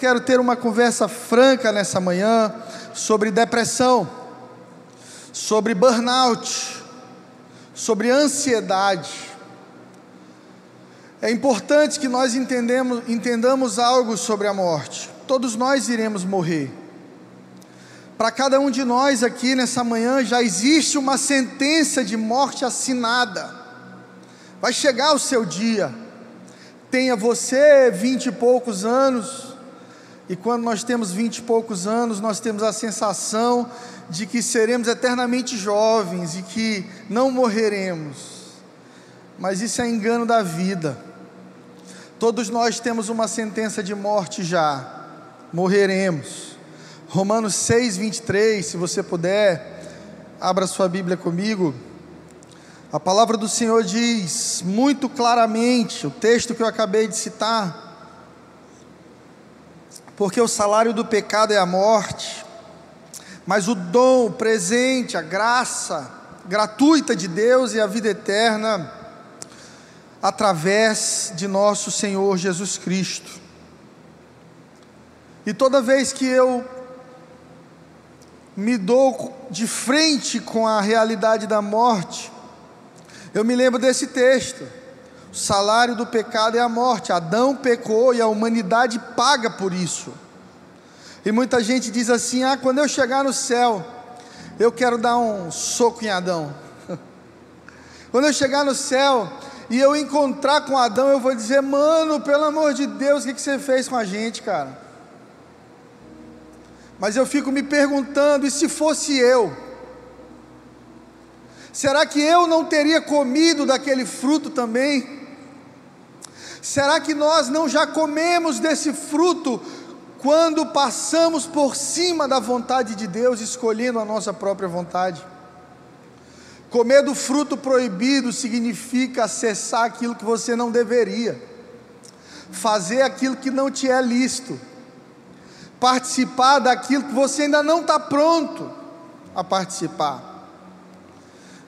quero ter uma conversa franca nessa manhã sobre depressão, sobre burnout, sobre ansiedade. É importante que nós entendemos, entendamos algo sobre a morte. Todos nós iremos morrer. Para cada um de nós aqui nessa manhã já existe uma sentença de morte assinada. Vai chegar o seu dia. Tenha você vinte e poucos anos, e quando nós temos vinte e poucos anos, nós temos a sensação de que seremos eternamente jovens e que não morreremos. Mas isso é engano da vida. Todos nós temos uma sentença de morte já. Morreremos. Romanos 6, 23, se você puder, abra sua Bíblia comigo. A palavra do Senhor diz muito claramente, o texto que eu acabei de citar, porque o salário do pecado é a morte, mas o dom, o presente, a graça gratuita de Deus e a vida eterna, através de nosso Senhor Jesus Cristo. E toda vez que eu me dou de frente com a realidade da morte, eu me lembro desse texto. O salário do pecado é a morte. Adão pecou e a humanidade paga por isso. E muita gente diz assim: ah, quando eu chegar no céu, eu quero dar um soco em Adão. quando eu chegar no céu e eu encontrar com Adão, eu vou dizer: mano, pelo amor de Deus, o que, você fez com a gente, cara? Mas eu fico me perguntando: e se fosse eu? Será que eu não teria comido daquele fruto também? Será que nós não já comemos desse fruto quando passamos por cima da vontade de Deus, escolhendo a nossa própria vontade? Comer do fruto proibido significa acessar aquilo que você não deveria, fazer aquilo que não te é lícito, participar daquilo que você ainda não está pronto a participar.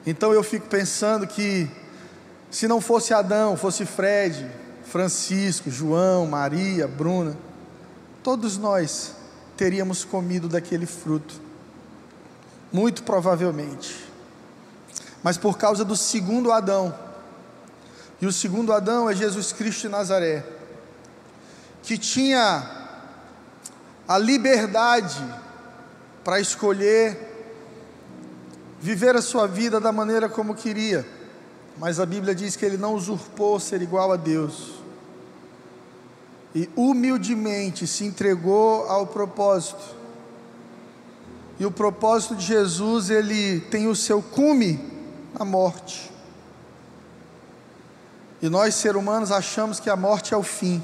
Então eu fico pensando que, se não fosse Adão, fosse Fred, Francisco, João, Maria, Bruna, todos nós teríamos comido daquele fruto, muito provavelmente. Mas por causa do segundo Adão, e o segundo Adão é Jesus Cristo de Nazaré, que tinha a liberdade para escolher viver a sua vida da maneira como queria, mas a Bíblia diz que ele não usurpou ser igual a Deus e humildemente se entregou ao propósito. E o propósito de Jesus, ele tem o seu cume na morte. E nós, seres humanos, achamos que a morte é o fim.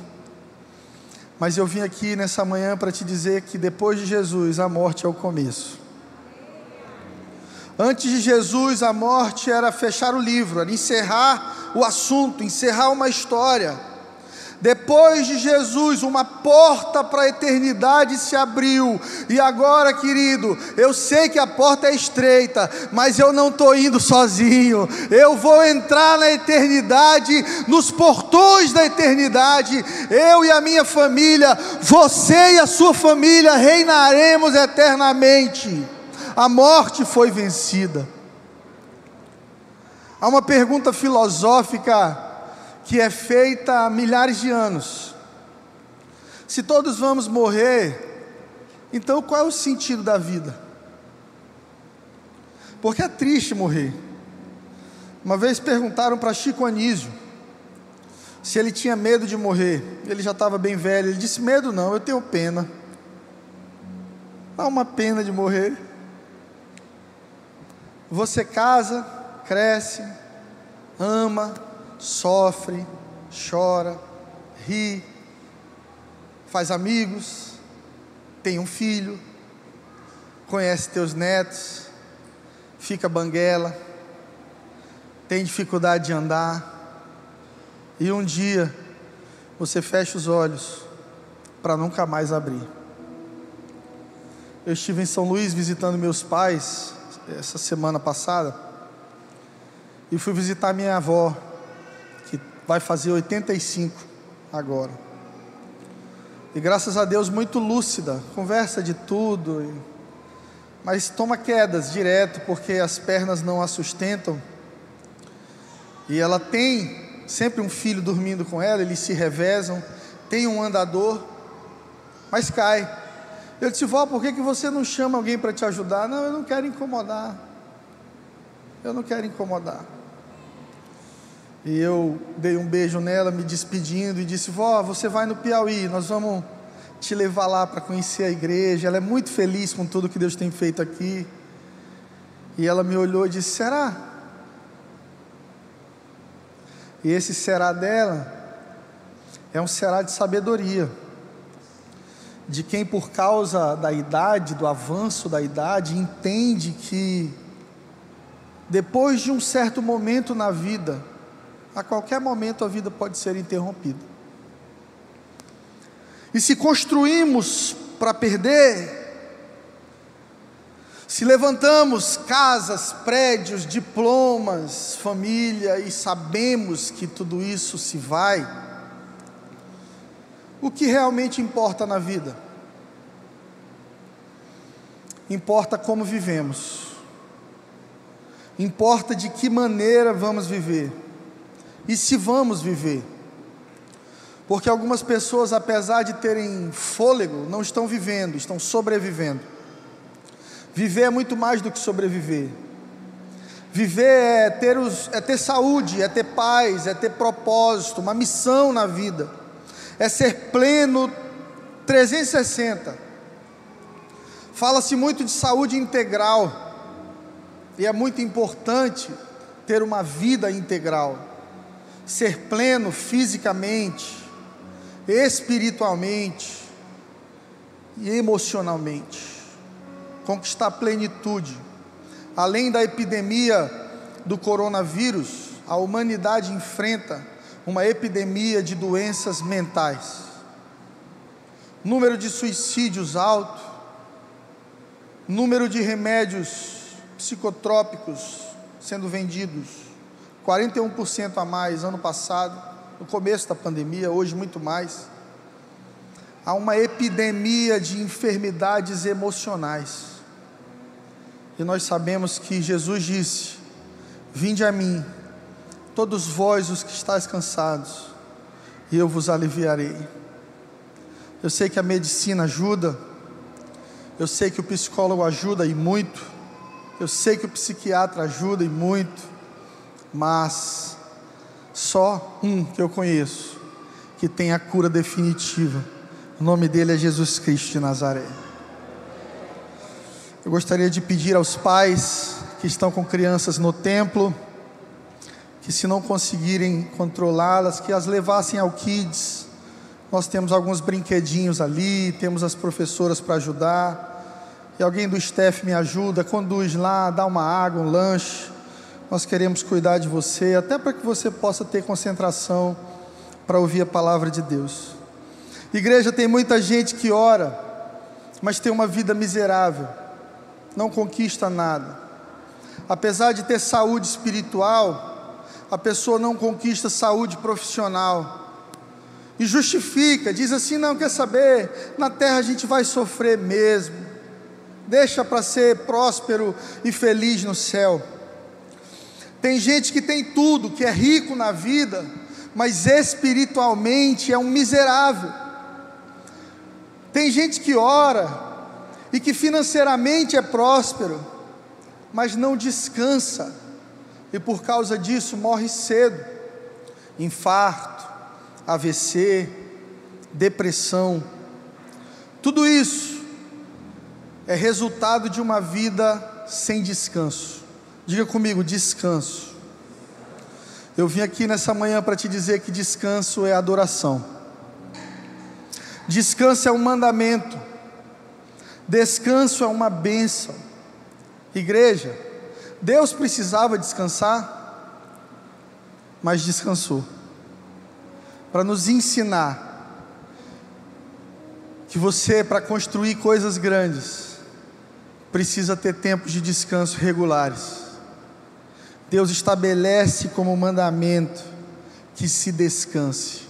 Mas eu vim aqui nessa manhã para te dizer que depois de Jesus, a morte é o começo. Antes de Jesus, a morte era fechar o livro, era encerrar o assunto, encerrar uma história. Depois de Jesus, uma porta para a eternidade se abriu. E agora, querido, eu sei que a porta é estreita, mas eu não estou indo sozinho. Eu vou entrar na eternidade, nos portões da eternidade. Eu e a minha família, você e a sua família reinaremos eternamente. A morte foi vencida. Há uma pergunta filosófica que é feita há milhares de anos. Se todos vamos morrer, então qual é o sentido da vida? Porque é triste morrer. Uma vez perguntaram para Chico Anísio se ele tinha medo de morrer. Ele já estava bem velho. Ele disse: Medo não, eu tenho pena. Dá uma pena de morrer. Você casa, cresce, ama, sofre, chora, ri, faz amigos, tem um filho, conhece teus netos, fica banguela, tem dificuldade de andar, e um dia você fecha os olhos para nunca mais abrir. Eu estive em São Luís visitando meus pais essa semana passada e fui visitar minha avó vai fazer 85 agora. E graças a Deus, muito lúcida, conversa de tudo, mas toma quedas direto porque as pernas não a sustentam. E ela tem sempre um filho dormindo com ela, eles se revezam, tem um andador, mas cai. Eu disse, vó, por que, que você não chama alguém para te ajudar? Não, eu não quero incomodar. Eu não quero incomodar. E eu dei um beijo nela, me despedindo, e disse: Vó, você vai no Piauí, nós vamos te levar lá para conhecer a igreja. Ela é muito feliz com tudo que Deus tem feito aqui. E ela me olhou e disse: Será? E esse será dela é um será de sabedoria, de quem, por causa da idade, do avanço da idade, entende que depois de um certo momento na vida, a qualquer momento a vida pode ser interrompida. E se construímos para perder, se levantamos casas, prédios, diplomas, família e sabemos que tudo isso se vai, o que realmente importa na vida? Importa como vivemos, importa de que maneira vamos viver e se vamos viver. Porque algumas pessoas, apesar de terem fôlego, não estão vivendo, estão sobrevivendo. Viver é muito mais do que sobreviver. Viver é ter, os, é ter saúde, é ter paz, é ter propósito, uma missão na vida, é ser pleno 360. Fala-se muito de saúde integral, e é muito importante ter uma vida integral, ser pleno fisicamente, espiritualmente e emocionalmente. Conquistar plenitude. Além da epidemia do coronavírus, a humanidade enfrenta uma epidemia de doenças mentais. Número de suicídios alto, número de remédios psicotrópicos sendo vendidos, 41% a mais ano passado no começo da pandemia, hoje muito mais. Há uma epidemia de enfermidades emocionais. E nós sabemos que Jesus disse: Vinde a mim, todos vós os que estáis cansados, e eu vos aliviarei. Eu sei que a medicina ajuda, eu sei que o psicólogo ajuda e muito, eu sei que o psiquiatra ajuda e muito, mas só um que eu conheço que tem a cura definitiva. O nome dele é Jesus Cristo de Nazaré. Eu gostaria de pedir aos pais que estão com crianças no templo, que se não conseguirem controlá-las, que as levassem ao Kids. Nós temos alguns brinquedinhos ali, temos as professoras para ajudar. E alguém do staff me ajuda, conduz lá, dá uma água, um lanche nós queremos cuidar de você, até para que você possa ter concentração para ouvir a palavra de Deus. Igreja, tem muita gente que ora, mas tem uma vida miserável, não conquista nada. Apesar de ter saúde espiritual, a pessoa não conquista saúde profissional. E justifica, diz assim: não quer saber, na terra a gente vai sofrer mesmo. Deixa para ser próspero e feliz no céu. Tem gente que tem tudo, que é rico na vida, mas espiritualmente é um miserável. Tem gente que ora e que financeiramente é próspero, mas não descansa, e por causa disso morre cedo. Infarto, AVC, depressão, tudo isso é resultado de uma vida sem descanso. Diga comigo, descanso. Eu vim aqui nessa manhã para te dizer que descanso é adoração. Descanso é um mandamento. Descanso é uma bênção. Igreja, Deus precisava descansar, mas descansou para nos ensinar que você, para construir coisas grandes, precisa ter tempos de descanso regulares. Deus estabelece como mandamento que se descanse.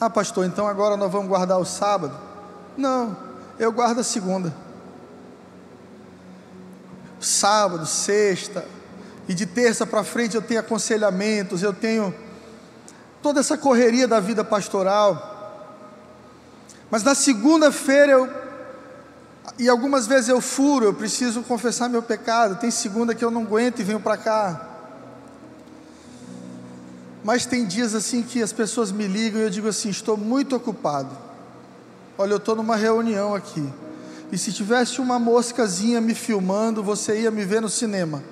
Ah, pastor, então agora nós vamos guardar o sábado? Não, eu guardo a segunda. Sábado, sexta, e de terça para frente eu tenho aconselhamentos, eu tenho toda essa correria da vida pastoral. Mas na segunda-feira eu e algumas vezes eu furo, eu preciso confessar meu pecado. Tem segunda que eu não aguento e venho para cá. Mas tem dias assim que as pessoas me ligam e eu digo assim: estou muito ocupado. Olha, eu estou numa reunião aqui. E se tivesse uma moscazinha me filmando, você ia me ver no cinema,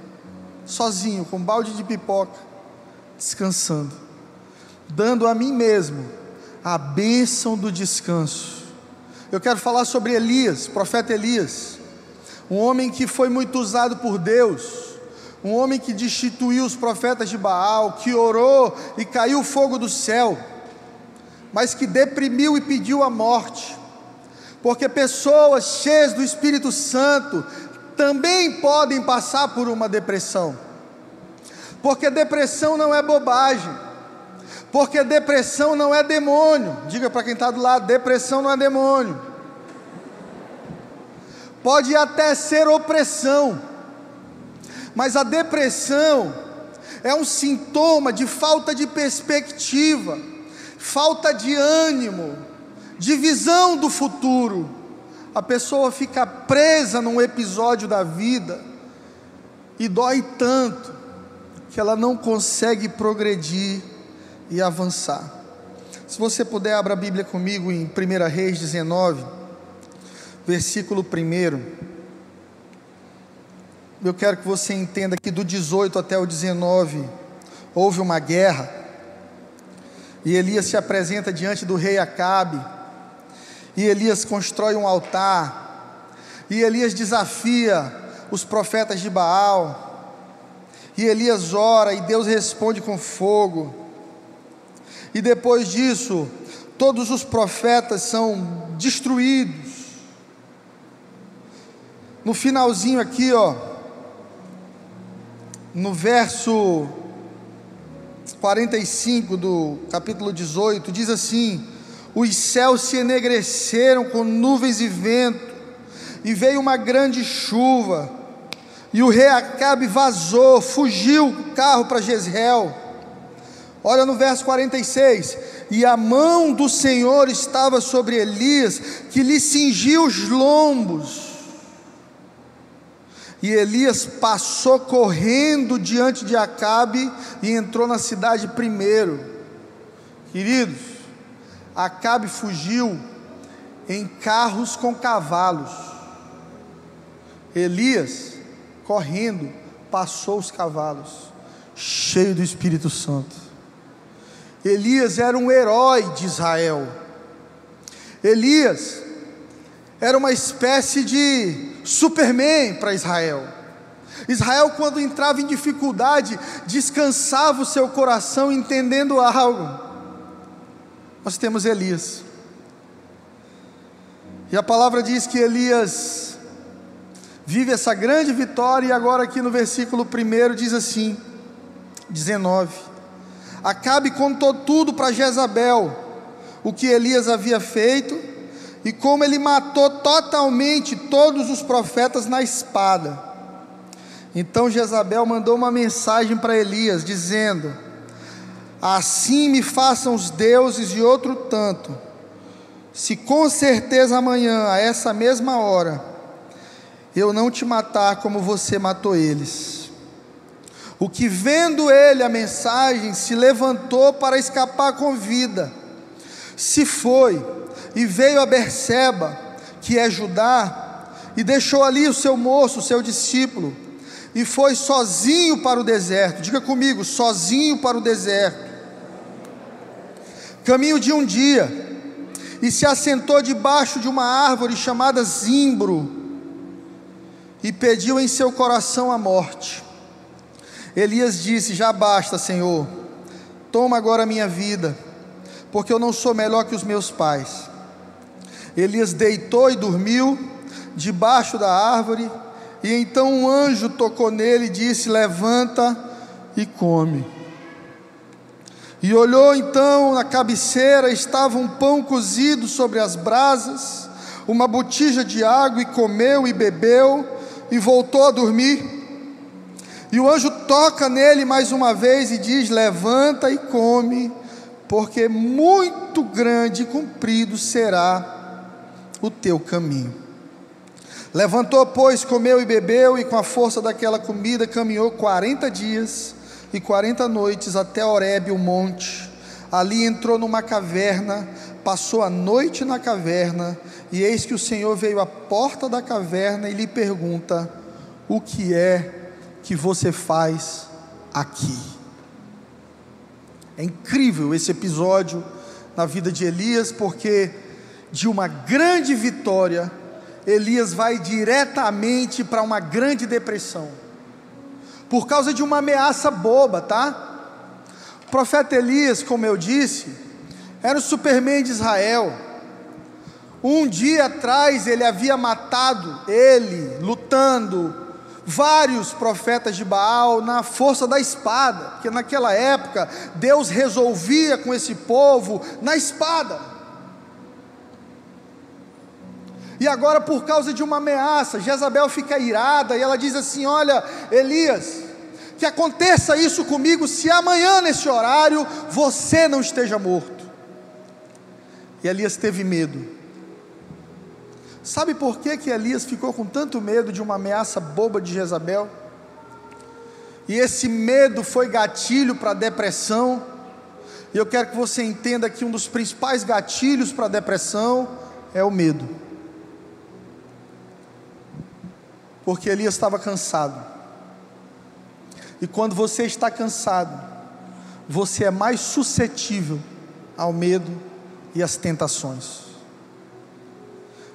sozinho, com um balde de pipoca, descansando, dando a mim mesmo a bênção do descanso. Eu quero falar sobre Elias, profeta Elias, um homem que foi muito usado por Deus um homem que destituiu os profetas de Baal, que orou e caiu fogo do céu, mas que deprimiu e pediu a morte, porque pessoas cheias do Espírito Santo também podem passar por uma depressão, porque depressão não é bobagem, porque depressão não é demônio, diga para quem está do lado: depressão não é demônio, pode até ser opressão, mas a depressão é um sintoma de falta de perspectiva, falta de ânimo, de visão do futuro. A pessoa fica presa num episódio da vida e dói tanto que ela não consegue progredir e avançar. Se você puder, abra a Bíblia comigo em 1 Reis 19, versículo 1. Eu quero que você entenda que do 18 até o 19 houve uma guerra. E Elias se apresenta diante do rei Acabe. E Elias constrói um altar. E Elias desafia os profetas de Baal. E Elias ora e Deus responde com fogo. E depois disso, todos os profetas são destruídos. No finalzinho aqui, ó, no verso 45 do capítulo 18, diz assim: Os céus se enegreceram com nuvens e vento, e veio uma grande chuva, e o rei Acabe vazou, fugiu o carro para Jezreel. Olha no verso 46: E a mão do Senhor estava sobre Elias, que lhe cingiu os lombos e Elias passou correndo diante de Acabe e entrou na cidade primeiro. Queridos, Acabe fugiu em carros com cavalos. Elias, correndo, passou os cavalos, cheio do Espírito Santo. Elias era um herói de Israel. Elias era uma espécie de Superman para Israel. Israel, quando entrava em dificuldade, descansava o seu coração entendendo algo. Nós temos Elias. E a palavra diz que Elias vive essa grande vitória, e agora aqui no versículo 1 diz assim: 19: Acabe contou tudo para Jezabel, o que Elias havia feito e como ele matou totalmente todos os profetas na espada. Então Jezabel mandou uma mensagem para Elias, dizendo: Assim me façam os deuses e outro tanto, se com certeza amanhã, a essa mesma hora, eu não te matar como você matou eles. O que vendo ele a mensagem se levantou para escapar com vida, se foi e veio a Berseba, que é Judá, e deixou ali o seu moço, o seu discípulo, e foi sozinho para o deserto. Diga comigo, sozinho para o deserto. Caminho de um dia, e se assentou debaixo de uma árvore chamada Zimbro, e pediu em seu coração a morte. Elias disse: Já basta, Senhor, toma agora a minha vida, porque eu não sou melhor que os meus pais. Elias deitou e dormiu debaixo da árvore, e então um anjo tocou nele e disse: Levanta e come. E olhou então na cabeceira, estava um pão cozido sobre as brasas, uma botija de água e comeu e bebeu e voltou a dormir. E o anjo toca nele mais uma vez e diz: Levanta e come, porque muito grande e comprido será o teu caminho. Levantou, pois, comeu e bebeu, e com a força daquela comida caminhou quarenta dias e quarenta noites até Horebe, o monte. Ali entrou numa caverna, passou a noite na caverna, e eis que o Senhor veio à porta da caverna e lhe pergunta: O que é que você faz aqui. É incrível esse episódio na vida de Elias, porque de uma grande vitória, Elias vai diretamente para uma grande depressão, por causa de uma ameaça boba, tá? O profeta Elias, como eu disse, era o superman de Israel. Um dia atrás ele havia matado ele, lutando vários profetas de Baal na força da espada, porque naquela época Deus resolvia com esse povo na espada. E agora, por causa de uma ameaça, Jezabel fica irada e ela diz assim: Olha, Elias, que aconteça isso comigo se amanhã, nesse horário, você não esteja morto. E Elias teve medo. Sabe por que, que Elias ficou com tanto medo de uma ameaça boba de Jezabel? E esse medo foi gatilho para a depressão. E eu quero que você entenda que um dos principais gatilhos para a depressão é o medo. Porque Elias estava cansado. E quando você está cansado, você é mais suscetível ao medo e às tentações.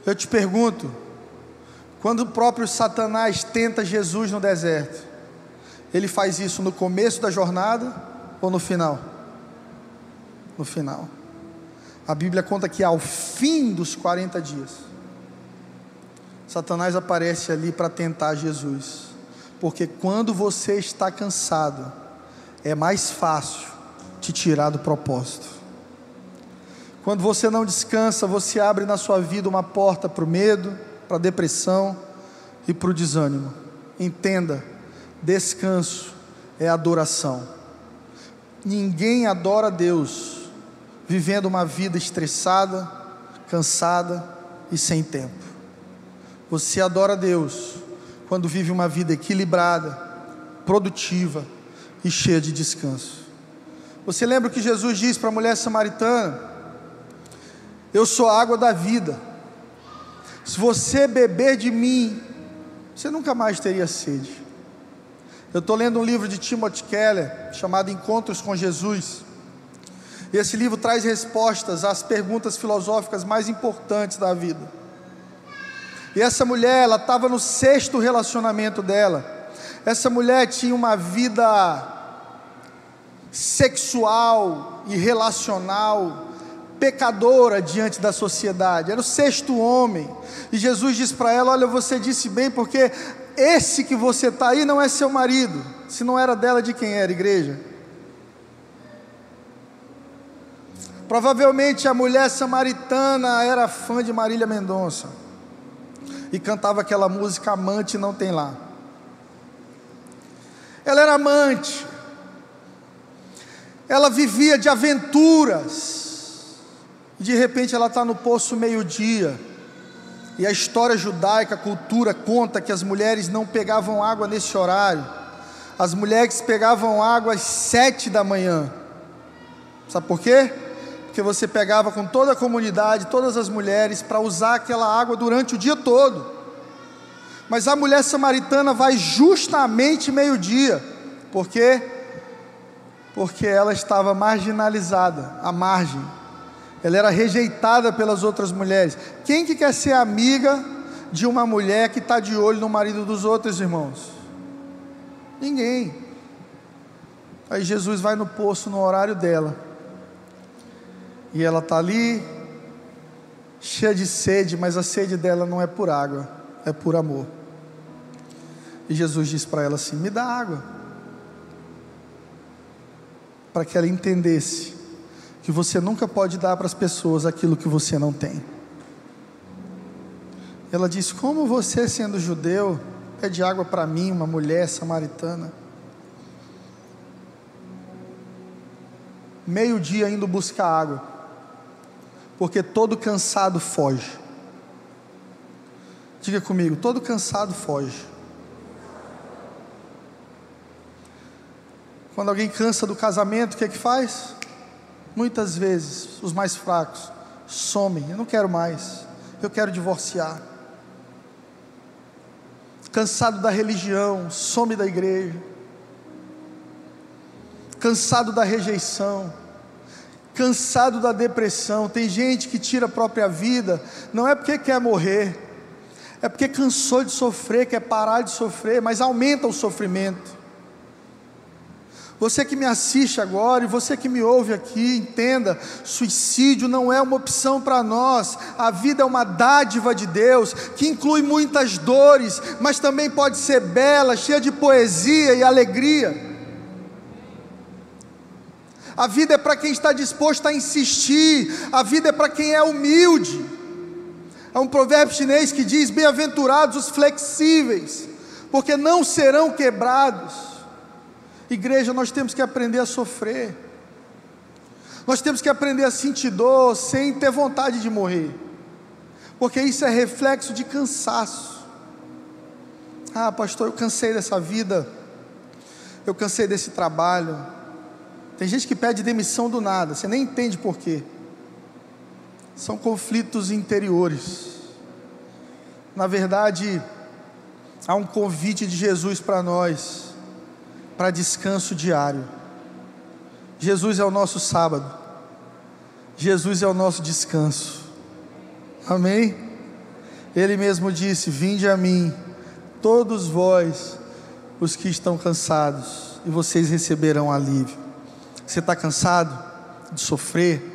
Eu te pergunto, quando o próprio Satanás tenta Jesus no deserto, ele faz isso no começo da jornada ou no final? No final. A Bíblia conta que ao fim dos 40 dias, Satanás aparece ali para tentar Jesus. Porque quando você está cansado, é mais fácil te tirar do propósito. Quando você não descansa, você abre na sua vida uma porta para o medo, para a depressão e para o desânimo. Entenda, descanso é adoração. Ninguém adora Deus vivendo uma vida estressada, cansada e sem tempo. Você adora Deus quando vive uma vida equilibrada, produtiva e cheia de descanso. Você lembra que Jesus disse para a mulher samaritana? Eu sou a água da vida. Se você beber de mim, você nunca mais teria sede. Eu estou lendo um livro de Timothy Keller chamado Encontros com Jesus. Esse livro traz respostas às perguntas filosóficas mais importantes da vida. E essa mulher, ela estava no sexto relacionamento dela. Essa mulher tinha uma vida sexual e relacional pecadora diante da sociedade, era o sexto homem. E Jesus disse para ela: Olha, você disse bem, porque esse que você está aí não é seu marido. Se não era dela, de quem era, igreja? Provavelmente a mulher samaritana era fã de Marília Mendonça e cantava aquela música Amante Não Tem Lá. Ela era amante, ela vivia de aventuras, de repente ela está no poço meio-dia. E a história judaica, a cultura conta que as mulheres não pegavam água nesse horário. As mulheres pegavam água às sete da manhã. Sabe por quê? Porque você pegava com toda a comunidade, todas as mulheres, para usar aquela água durante o dia todo. Mas a mulher samaritana vai justamente meio-dia. Por quê? Porque ela estava marginalizada, à margem ela era rejeitada pelas outras mulheres. Quem que quer ser amiga de uma mulher que está de olho no marido dos outros irmãos? Ninguém. Aí Jesus vai no poço no horário dela. E ela está ali, cheia de sede, mas a sede dela não é por água, é por amor. E Jesus diz para ela assim: Me dá água. Para que ela entendesse que você nunca pode dar para as pessoas aquilo que você não tem. Ela diz: Como você, sendo judeu, pede água para mim, uma mulher samaritana? Meio-dia indo buscar água, porque todo cansado foge. Diga comigo: todo cansado foge. Quando alguém cansa do casamento, o que é que faz? Muitas vezes, os mais fracos somem. Eu não quero mais, eu quero divorciar. Cansado da religião, some da igreja. Cansado da rejeição, cansado da depressão. Tem gente que tira a própria vida, não é porque quer morrer, é porque cansou de sofrer, quer parar de sofrer, mas aumenta o sofrimento. Você que me assiste agora e você que me ouve aqui, entenda: suicídio não é uma opção para nós. A vida é uma dádiva de Deus que inclui muitas dores, mas também pode ser bela, cheia de poesia e alegria. A vida é para quem está disposto a insistir, a vida é para quem é humilde. Há um provérbio chinês que diz: Bem-aventurados os flexíveis, porque não serão quebrados. Igreja, nós temos que aprender a sofrer. Nós temos que aprender a sentir dor sem ter vontade de morrer. Porque isso é reflexo de cansaço. Ah, pastor, eu cansei dessa vida. Eu cansei desse trabalho. Tem gente que pede demissão do nada, você nem entende por quê. São conflitos interiores. Na verdade, há um convite de Jesus para nós para descanso diário. Jesus é o nosso sábado, Jesus é o nosso descanso. Amém? Ele mesmo disse: Vinde a mim, todos vós, os que estão cansados, e vocês receberão alívio. Você está cansado de sofrer?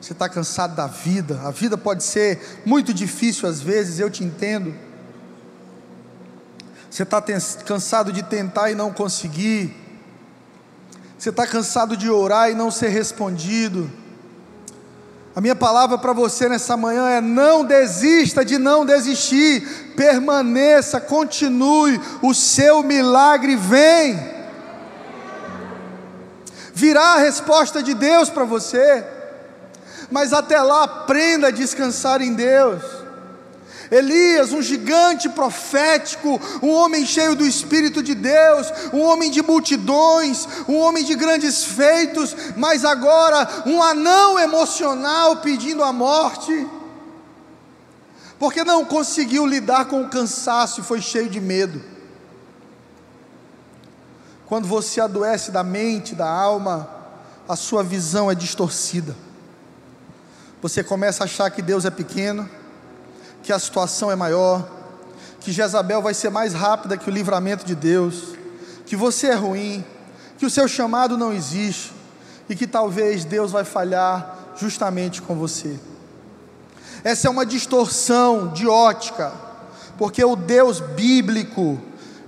Você está cansado da vida? A vida pode ser muito difícil às vezes, eu te entendo. Você está cansado de tentar e não conseguir. Você está cansado de orar e não ser respondido. A minha palavra para você nessa manhã é: não desista de não desistir, permaneça, continue, o seu milagre vem. Virá a resposta de Deus para você, mas até lá aprenda a descansar em Deus. Elias, um gigante profético, um homem cheio do Espírito de Deus, um homem de multidões, um homem de grandes feitos, mas agora um anão emocional pedindo a morte, porque não conseguiu lidar com o cansaço e foi cheio de medo. Quando você adoece da mente, da alma, a sua visão é distorcida. Você começa a achar que Deus é pequeno que a situação é maior, que Jezabel vai ser mais rápida que o livramento de Deus, que você é ruim, que o seu chamado não existe e que talvez Deus vai falhar justamente com você. Essa é uma distorção de ótica, porque o Deus bíblico,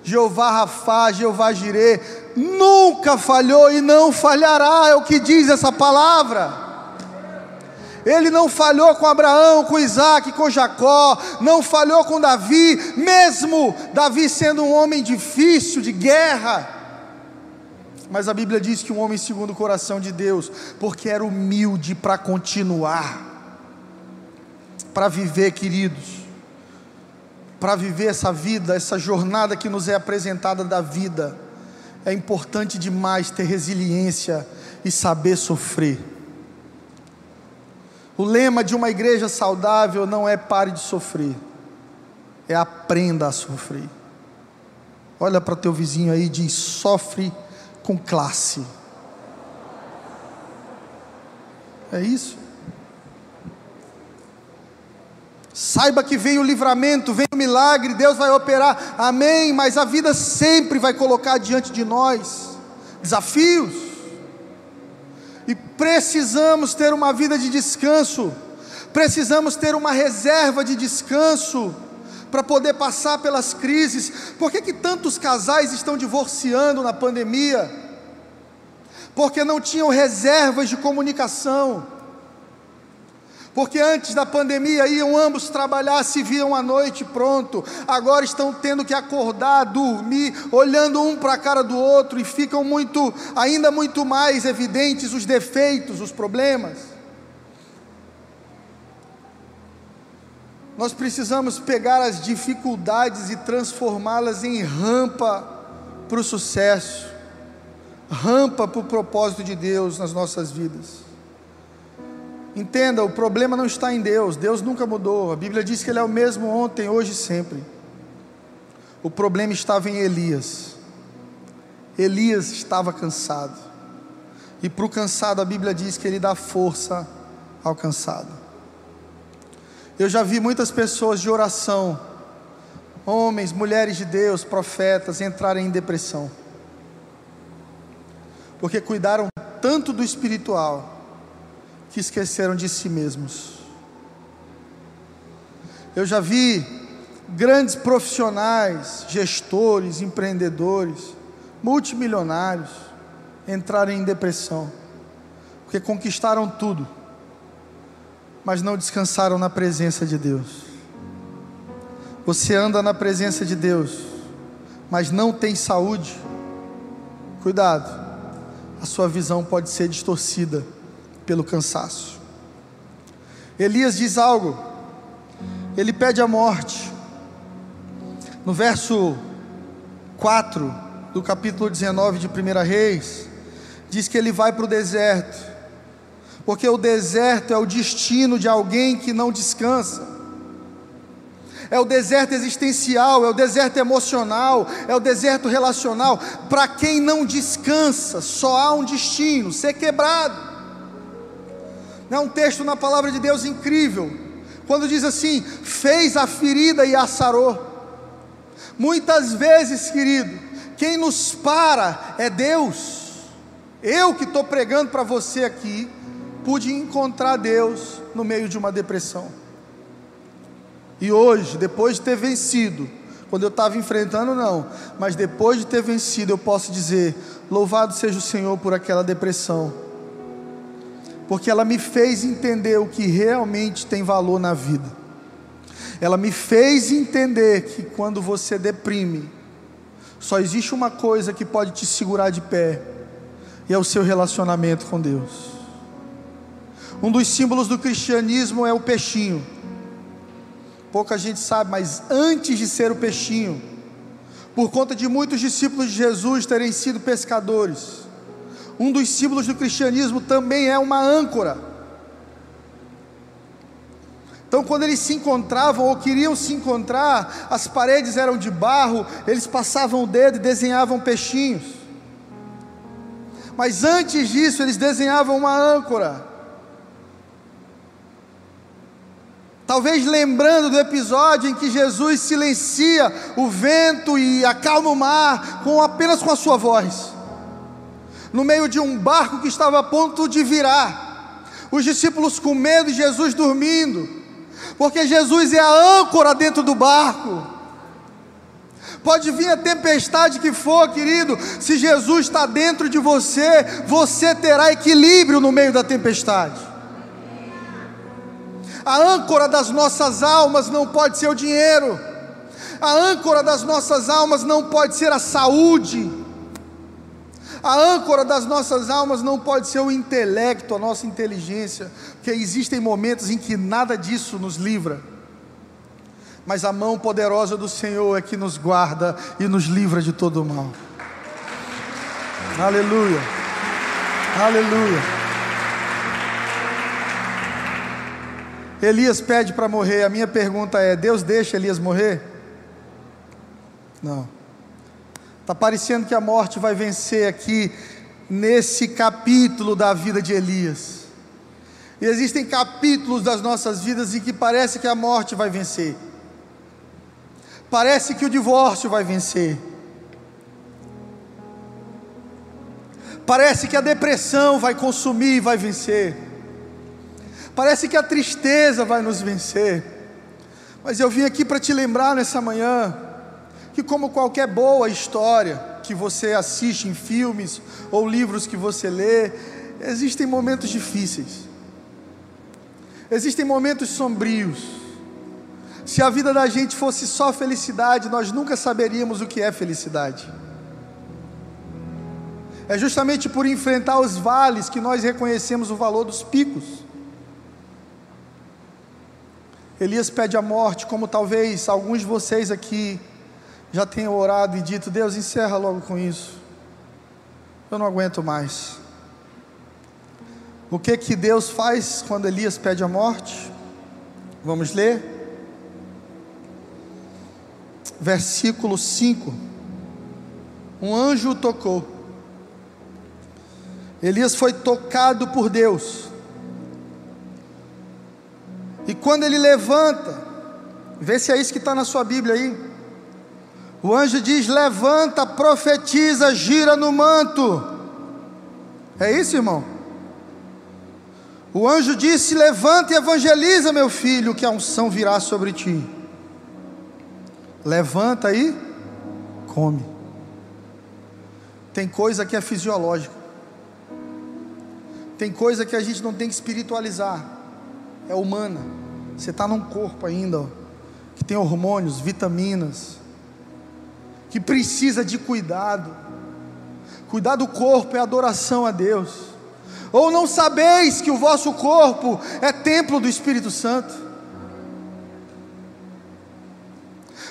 Jeová Rafá, Jeová Jirê, nunca falhou e não falhará, é o que diz essa palavra. Ele não falhou com Abraão, com Isaac, com Jacó, não falhou com Davi, mesmo Davi sendo um homem difícil, de guerra. Mas a Bíblia diz que um homem segundo o coração de Deus, porque era humilde para continuar, para viver, queridos, para viver essa vida, essa jornada que nos é apresentada da vida, é importante demais ter resiliência e saber sofrer. O lema de uma igreja saudável não é pare de sofrer, é aprenda a sofrer. Olha para teu vizinho aí e diz: sofre com classe. É isso. Saiba que vem o livramento, vem o milagre, Deus vai operar, amém. Mas a vida sempre vai colocar diante de nós desafios e precisamos ter uma vida de descanso, precisamos ter uma reserva de descanso para poder passar pelas crises. Por que, que tantos casais estão divorciando na pandemia? Porque não tinham reservas de comunicação, Porque antes da pandemia iam ambos trabalhar, se viam à noite, pronto. Agora estão tendo que acordar, dormir, olhando um para a cara do outro e ficam muito, ainda muito mais evidentes os defeitos, os problemas. Nós precisamos pegar as dificuldades e transformá-las em rampa para o sucesso, rampa para o propósito de Deus nas nossas vidas. Entenda, o problema não está em Deus, Deus nunca mudou. A Bíblia diz que Ele é o mesmo ontem, hoje e sempre. O problema estava em Elias. Elias estava cansado. E para o cansado, a Bíblia diz que Ele dá força ao cansado. Eu já vi muitas pessoas de oração, homens, mulheres de Deus, profetas, entrarem em depressão. Porque cuidaram tanto do espiritual que esqueceram de si mesmos. Eu já vi grandes profissionais, gestores, empreendedores, multimilionários entrarem em depressão, porque conquistaram tudo, mas não descansaram na presença de Deus. Você anda na presença de Deus, mas não tem saúde, cuidado, a sua visão pode ser distorcida pelo cansaço. Elias diz algo, ele pede a morte. No verso 4 do capítulo 19 de 1 Reis, diz que ele vai para o deserto, porque o deserto é o destino de alguém que não descansa. É o deserto existencial, é o deserto emocional, é o deserto relacional. Para quem não descansa, só há um destino: ser quebrado. É um texto na palavra de Deus incrível, quando diz assim: fez a ferida e a sarou. Muitas vezes, querido, quem nos para é Deus. Eu que estou pregando para você aqui, pude encontrar Deus no meio de uma depressão. E hoje, depois de ter vencido, quando eu estava enfrentando, não, mas depois de ter vencido, eu posso dizer: louvado seja o Senhor por aquela depressão porque ela me fez entender o que realmente tem valor na vida. Ela me fez entender que quando você deprime, só existe uma coisa que pode te segurar de pé, e é o seu relacionamento com Deus. Um dos símbolos do cristianismo é o peixinho. Pouca gente sabe, mas antes de ser o peixinho, por conta de muitos discípulos de Jesus terem sido pescadores, um dos símbolos do cristianismo também é uma âncora. Então, quando eles se encontravam ou queriam se encontrar, as paredes eram de barro, eles passavam o dedo e desenhavam peixinhos. Mas antes disso, eles desenhavam uma âncora. Talvez lembrando do episódio em que Jesus silencia o vento e acalma o mar com apenas com a sua voz no meio de um barco que estava a ponto de virar. Os discípulos com medo e Jesus dormindo, porque Jesus é a âncora dentro do barco. Pode vir a tempestade que for, querido, se Jesus está dentro de você, você terá equilíbrio no meio da tempestade. A âncora das nossas almas não pode ser o dinheiro, a âncora das nossas almas não pode ser a saúde, a âncora das nossas almas não pode ser o intelecto, a nossa inteligência, porque existem momentos em que nada disso nos livra. Mas a mão poderosa do Senhor é que nos guarda e nos livra de todo o mal. Aleluia. Aleluia. Elias pede para morrer. A minha pergunta é: Deus deixa Elias morrer? Não. Está parecendo que a morte vai vencer aqui nesse capítulo da vida de Elias. E existem capítulos das nossas vidas em que parece que a morte vai vencer. Parece que o divórcio vai vencer. Parece que a depressão vai consumir e vai vencer. Parece que a tristeza vai nos vencer. Mas eu vim aqui para te lembrar nessa manhã que, como qualquer boa história que você assiste em filmes ou livros que você lê, existem momentos difíceis. Existem momentos sombrios. Se a vida da gente fosse só felicidade, nós nunca saberíamos o que é felicidade. É justamente por enfrentar os vales que nós reconhecemos o valor dos picos. Elias pede a morte, como talvez alguns de vocês aqui já tenham orado e dito: Deus, encerra logo com isso. Eu não aguento mais. O que que Deus faz quando Elias pede a morte? Vamos ler? Versículo 5. Um anjo tocou Elias foi tocado por Deus. E quando ele levanta, vê se é isso que está na sua Bíblia aí. O anjo diz: Levanta, profetiza, gira no manto. É isso, irmão? O anjo disse: Levanta e evangeliza, meu filho, que a unção virá sobre ti. Levanta aí, come. Tem coisa que é fisiológica. Tem coisa que a gente não tem que espiritualizar, é humana. Você está num corpo ainda, ó, que tem hormônios, vitaminas, que precisa de cuidado. Cuidar do corpo é adoração a Deus. Ou não sabeis que o vosso corpo é templo do Espírito Santo?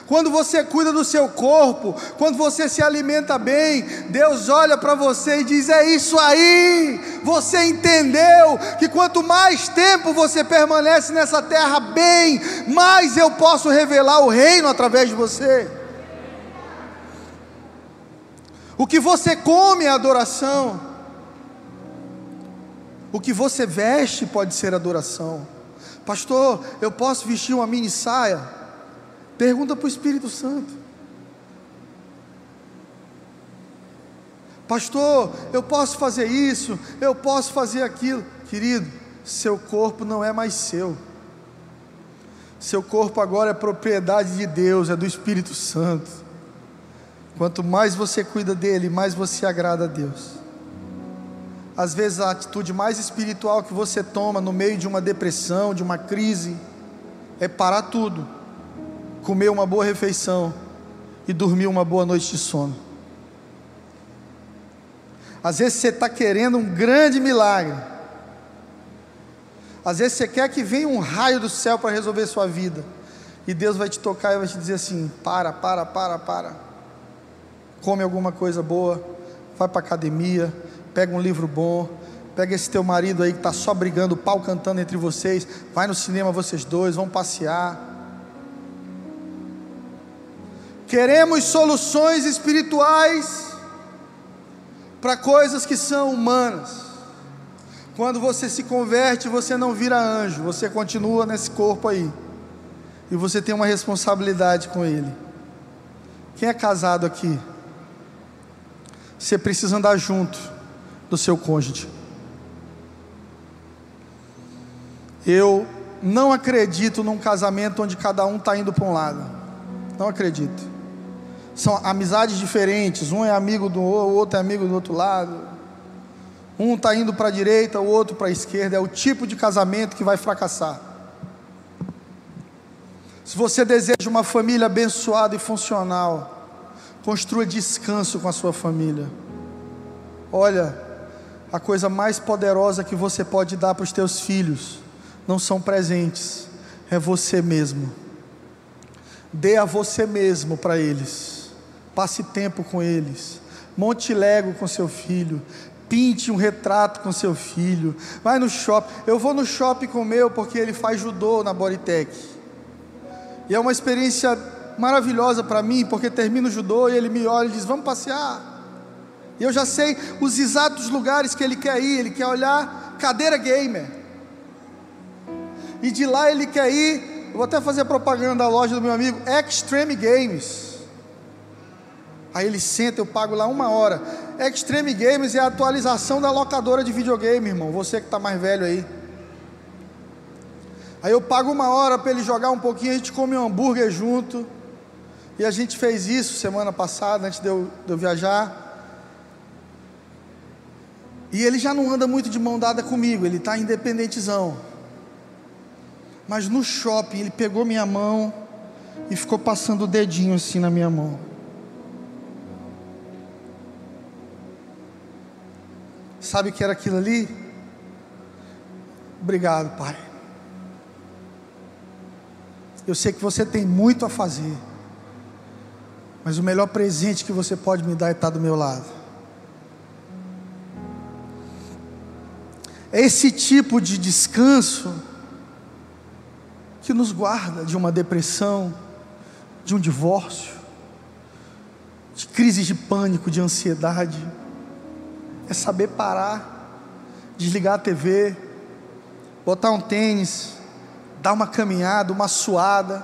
Quando você cuida do seu corpo, quando você se alimenta bem, Deus olha para você e diz: É isso aí. Você entendeu que quanto mais tempo você permanece nessa terra bem, mais eu posso revelar o reino através de você. O que você come é adoração. O que você veste pode ser adoração. Pastor, eu posso vestir uma mini saia? Pergunta para o Espírito Santo. Pastor, eu posso fazer isso, eu posso fazer aquilo. Querido, seu corpo não é mais seu. Seu corpo agora é propriedade de Deus, é do Espírito Santo. Quanto mais você cuida dele, mais você agrada a Deus. Às vezes a atitude mais espiritual que você toma no meio de uma depressão, de uma crise, é parar tudo comer uma boa refeição e dormir uma boa noite de sono. Às vezes você está querendo um grande milagre. Às vezes você quer que venha um raio do céu para resolver sua vida. E Deus vai te tocar e vai te dizer assim: para, para, para, para. Come alguma coisa boa, vai para academia, pega um livro bom, pega esse teu marido aí que está só brigando, pau cantando entre vocês, vai no cinema vocês dois, vão passear Queremos soluções espirituais para coisas que são humanas. Quando você se converte, você não vira anjo, você continua nesse corpo aí. E você tem uma responsabilidade com ele. Quem é casado aqui? Você precisa andar junto do seu cônjuge. Eu não acredito num casamento onde cada um está indo para um lado. Não acredito são amizades diferentes, um é amigo do outro, o outro é amigo do outro lado. Um está indo para a direita, o outro para a esquerda. É o tipo de casamento que vai fracassar. Se você deseja uma família abençoada e funcional, construa descanso com a sua família. Olha, a coisa mais poderosa que você pode dar para os teus filhos não são presentes, é você mesmo. Dê a você mesmo para eles. Passe tempo com eles. Monte Lego com seu filho. Pinte um retrato com seu filho. Vai no shopping. Eu vou no shopping com o meu porque ele faz judô na Bodytech. E é uma experiência maravilhosa para mim, porque termina o judô e ele me olha e diz: Vamos passear. Eu já sei os exatos lugares que ele quer ir. Ele quer olhar cadeira gamer. E de lá ele quer ir. Eu vou até fazer propaganda da loja do meu amigo Extreme Games. Aí ele senta, eu pago lá uma hora. Extreme Games é a atualização da locadora de videogame, irmão. Você que está mais velho aí. Aí eu pago uma hora para ele jogar um pouquinho, a gente come um hambúrguer junto. E a gente fez isso semana passada, antes de eu, de eu viajar. E ele já não anda muito de mão dada comigo, ele está independentezão. Mas no shopping ele pegou minha mão e ficou passando o dedinho assim na minha mão. Sabe o que era aquilo ali? Obrigado, Pai. Eu sei que você tem muito a fazer, mas o melhor presente que você pode me dar é estar do meu lado. É esse tipo de descanso que nos guarda de uma depressão, de um divórcio, de crises de pânico, de ansiedade. É saber parar, desligar a TV, botar um tênis, dar uma caminhada, uma suada.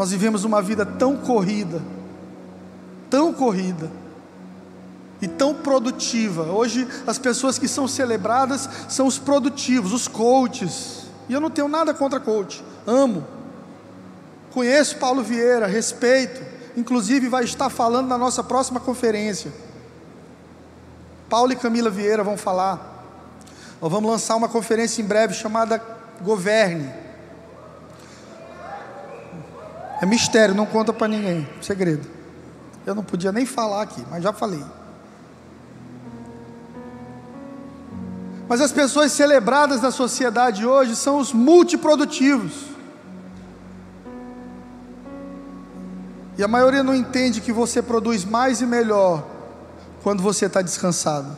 Nós vivemos uma vida tão corrida, tão corrida e tão produtiva. Hoje as pessoas que são celebradas são os produtivos, os coaches. E eu não tenho nada contra coach, amo. Conheço Paulo Vieira, respeito, inclusive vai estar falando na nossa próxima conferência. Paulo e Camila Vieira vão falar. Nós vamos lançar uma conferência em breve chamada Governe. É mistério, não conta para ninguém, segredo. Eu não podia nem falar aqui, mas já falei. Mas as pessoas celebradas da sociedade hoje são os multiprodutivos. E a maioria não entende que você produz mais e melhor quando você está descansado.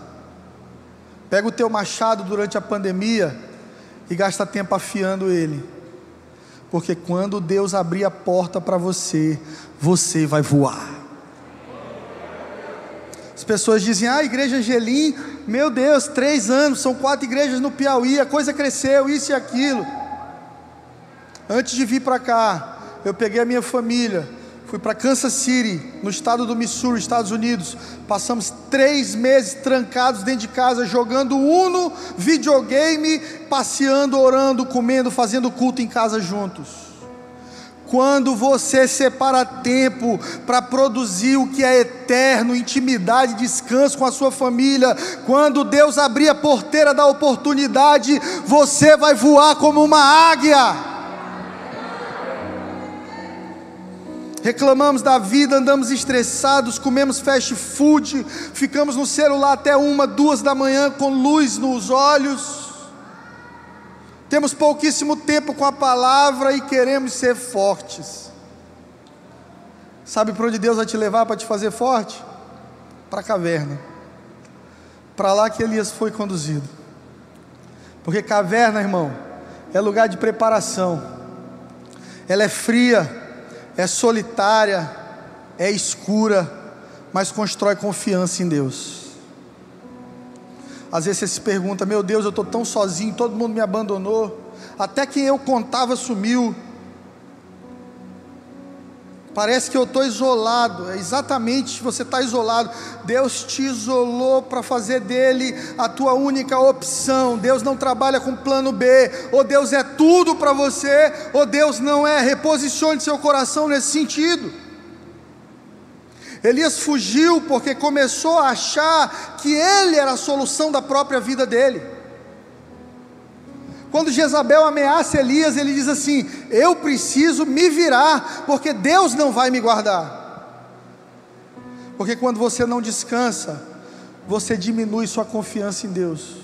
Pega o teu machado durante a pandemia e gasta tempo afiando ele. Porque quando Deus abrir a porta para você, você vai voar. As pessoas dizem, ah, igreja Angelim, meu Deus, três anos, são quatro igrejas no Piauí, a coisa cresceu, isso e aquilo. Antes de vir para cá, eu peguei a minha família, fui para Kansas City, no estado do Missouri, Estados Unidos. Passamos três meses trancados dentro de casa, jogando Uno, videogame, passeando, orando, comendo, fazendo culto em casa juntos. Quando você separa tempo para produzir o que é eterno, intimidade, descanso com a sua família, quando Deus abrir a porteira da oportunidade, você vai voar como uma águia. Reclamamos da vida, andamos estressados, comemos fast food, ficamos no celular até uma, duas da manhã com luz nos olhos temos pouquíssimo tempo com a palavra e queremos ser fortes. Sabe para onde Deus vai te levar para te fazer forte? Para a caverna. Para lá que Elias foi conduzido. Porque caverna, irmão, é lugar de preparação. Ela é fria, é solitária, é escura, mas constrói confiança em Deus. Às vezes você se pergunta: meu Deus, eu estou tão sozinho, todo mundo me abandonou, até quem eu contava sumiu. Parece que eu estou isolado, é exatamente você está isolado. Deus te isolou para fazer dele a tua única opção. Deus não trabalha com plano B. Ou Deus é tudo para você, ou Deus não é. Reposicione seu coração nesse sentido. Elias fugiu porque começou a achar que ele era a solução da própria vida dele. Quando Jezabel ameaça Elias, ele diz assim: Eu preciso me virar, porque Deus não vai me guardar. Porque quando você não descansa, você diminui sua confiança em Deus.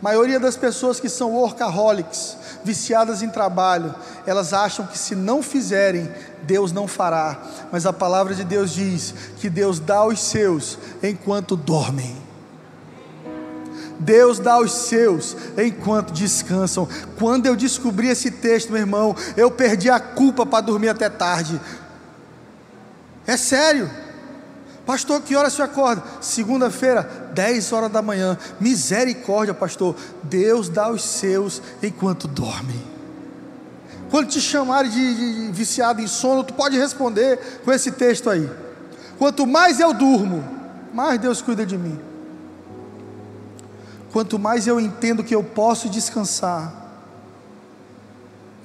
A maioria das pessoas que são workaholics, viciadas em trabalho, elas acham que se não fizerem, Deus não fará. Mas a palavra de Deus diz que Deus dá aos seus enquanto dormem. Deus dá aos seus enquanto descansam. Quando eu descobri esse texto, meu irmão, eu perdi a culpa para dormir até tarde. É sério. Pastor, que hora você acorda? Segunda-feira, 10 horas da manhã. Misericórdia, pastor. Deus dá os seus enquanto dorme. Quando te chamarem de, de, viciado em sono, tu pode responder com esse texto aí. Quanto mais eu durmo, mais Deus cuida de mim. Quanto mais eu entendo que eu posso descansar,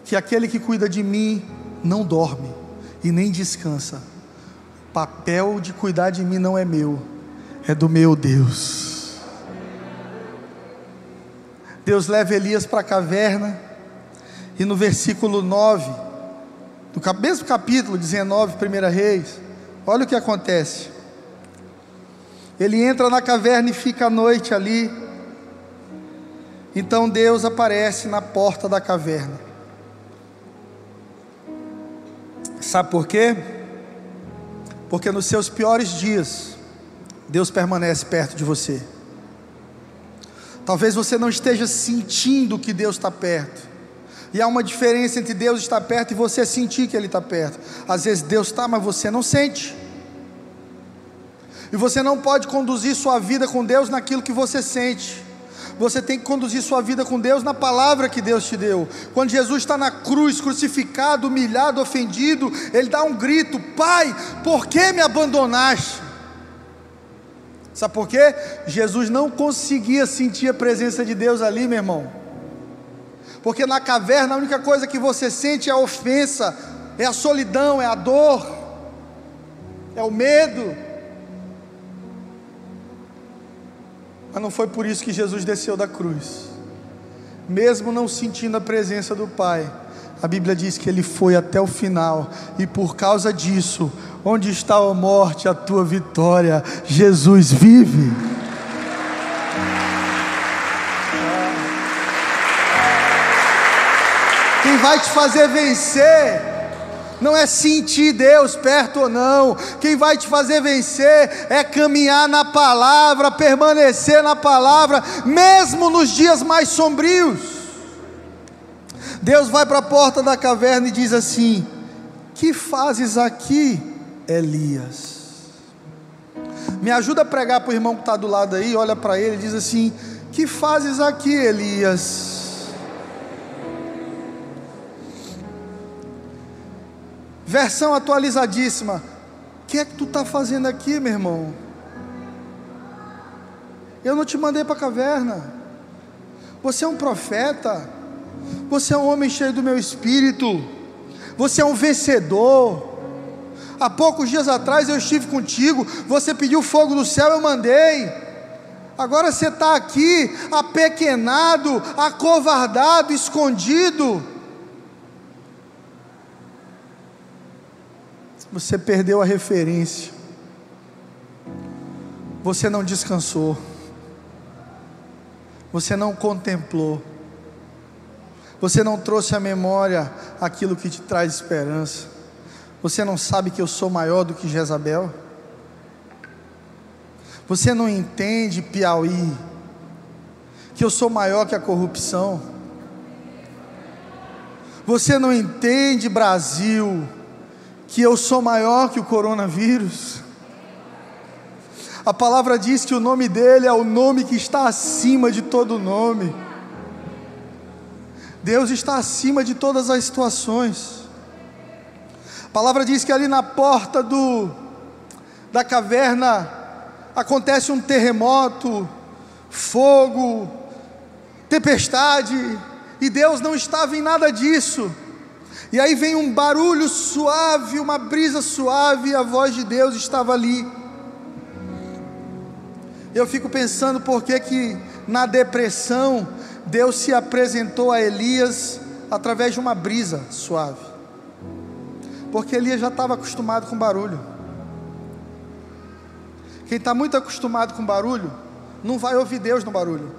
que aquele que cuida de mim não dorme e nem descansa papel de cuidar de mim não é meu, é do meu Deus. Deus leva Elias para a caverna, e no versículo 9, do mesmo capítulo 19, 1 Reis, olha o que acontece. Ele entra na caverna e fica a noite ali. Então Deus aparece na porta da caverna. Sabe por quê? Porque nos seus piores dias, Deus permanece perto de você. Talvez você não esteja sentindo que Deus está perto. E há uma diferença entre Deus estar perto e você sentir que Ele está perto. Às vezes Deus está, mas você não sente. E você não pode conduzir sua vida com Deus naquilo que você sente. Você tem que conduzir sua vida com Deus na palavra que Deus te deu. Quando Jesus está na cruz, crucificado, humilhado, ofendido, ele dá um grito: Pai, por que me abandonaste? Sabe por quê? Jesus não conseguia sentir a presença de Deus ali, meu irmão. Porque na caverna a única coisa que você sente é a ofensa, é a solidão, é a dor, é o medo. Mas não foi por isso que Jesus desceu da cruz. Mesmo não sentindo a presença do Pai, a Bíblia diz que ele foi até o final, e por causa disso, onde está a morte, a tua vitória? Jesus vive. Quem vai te fazer vencer não é sentir Deus perto ou não. Quem vai te fazer vencer é caminhar na palavra, permanecer na palavra, mesmo nos dias mais sombrios. Deus vai para a porta da caverna e diz assim: Que fazes aqui, Elias? Me ajuda a pregar para o irmão que está do lado aí, olha para ele e diz assim: Que fazes aqui, Elias? Versão atualizadíssima. O que é que tu está fazendo aqui, meu irmão? Eu não te mandei para a caverna. Você é um profeta. Você é um homem cheio do meu espírito. Você é um vencedor. Há poucos dias atrás eu estive contigo. Você pediu fogo do céu, eu mandei. Agora você está aqui, apequenado, acovardado, escondido. Você perdeu a referência. Você não descansou. Você não contemplou. Você não trouxe à memória aquilo que te traz esperança. Você não sabe que eu sou maior do que Jezabel? Você não entende, Piauí, que eu sou maior que a corrupção? Você não entende, Brasil, que eu sou maior que o coronavírus? A palavra diz que o nome dele é o nome que está acima de todo nome. Deus está acima de todas as situações. A palavra diz que ali na porta do da caverna acontece um terremoto, fogo, tempestade, e Deus não estava em nada disso. E aí vem um barulho suave, uma brisa suave, e a voz de Deus estava ali. Eu fico pensando por que que na depressão Deus se apresentou a Elias através de uma brisa suave, porque Elias já estava acostumado com barulho. Quem está muito acostumado com barulho, não vai ouvir Deus no barulho,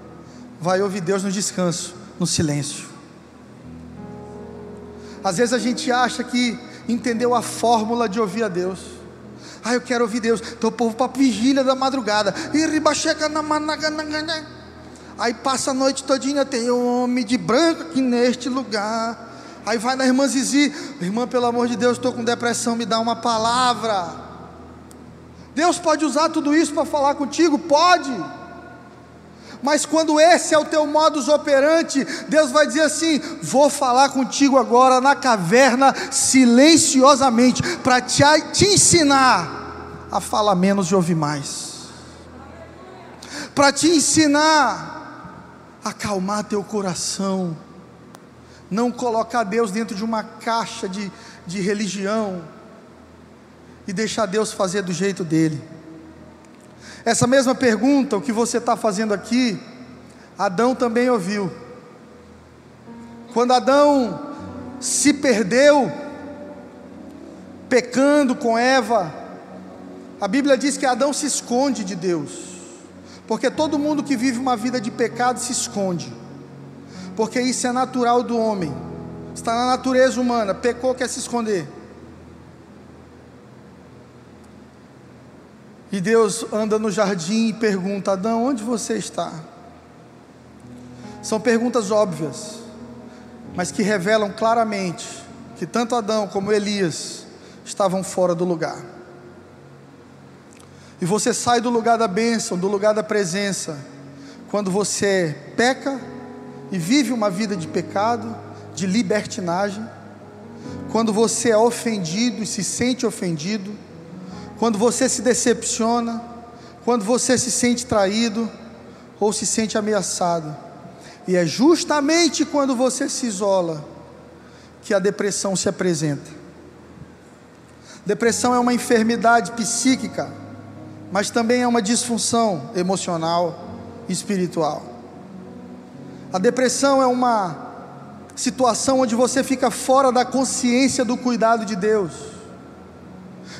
vai ouvir Deus no descanso, no silêncio. Às vezes a gente acha que entendeu a fórmula de ouvir a Deus. Ah, eu quero ouvir Deus. Então o povo para vigília da madrugada. Aí passa a noite todinha, tem um homem de branco aqui neste lugar. Aí vai na irmã Zizi, irmã, pelo amor de Deus, estou com depressão, me dá uma palavra. Deus pode usar tudo isso para falar contigo? Pode. Mas quando esse é o teu modus operandi, Deus vai dizer assim: vou falar contigo agora na caverna, silenciosamente, para te, te ensinar a falar menos e ouvir mais. Para te ensinar acalmar teu coração, não colocar Deus dentro de uma caixa de, de religião e deixar Deus fazer do jeito dele. Essa mesma pergunta, o que você está fazendo aqui, Adão também ouviu. Quando Adão se perdeu, pecando com Eva, a Bíblia diz que Adão se esconde de Deus, porque todo mundo que vive uma vida de pecado se esconde, porque isso é natural do homem, está na natureza humana, pecou, quer se esconder. E Deus anda no jardim e pergunta: Adão, onde você está? São perguntas óbvias, mas que revelam claramente que tanto Adão como Elias estavam fora do lugar. E você sai do lugar da bênção, do lugar da presença, quando você peca e vive uma vida de pecado, de libertinagem, quando você é ofendido e se sente ofendido, quando você se decepciona, quando você se sente traído ou se sente ameaçado. E é justamente quando você se isola que a depressão se apresenta. Depressão é uma enfermidade psíquica, mas também é uma disfunção emocional e espiritual. A depressão é uma situação onde você fica fora da consciência do cuidado de Deus.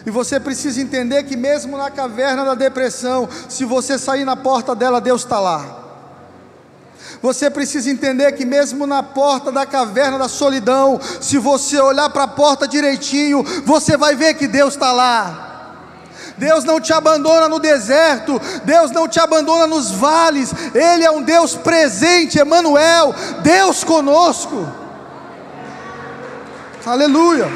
E você precisa entender que, mesmo na caverna da depressão, se você sair na porta dela, Deus está lá. Você precisa entender que, mesmo na porta da caverna da solidão, se você olhar para a porta direitinho, você vai ver que Deus está lá. Deus não te abandona no deserto, Deus não te abandona nos vales, Ele é um Deus presente, Emmanuel, Deus conosco. Aleluia.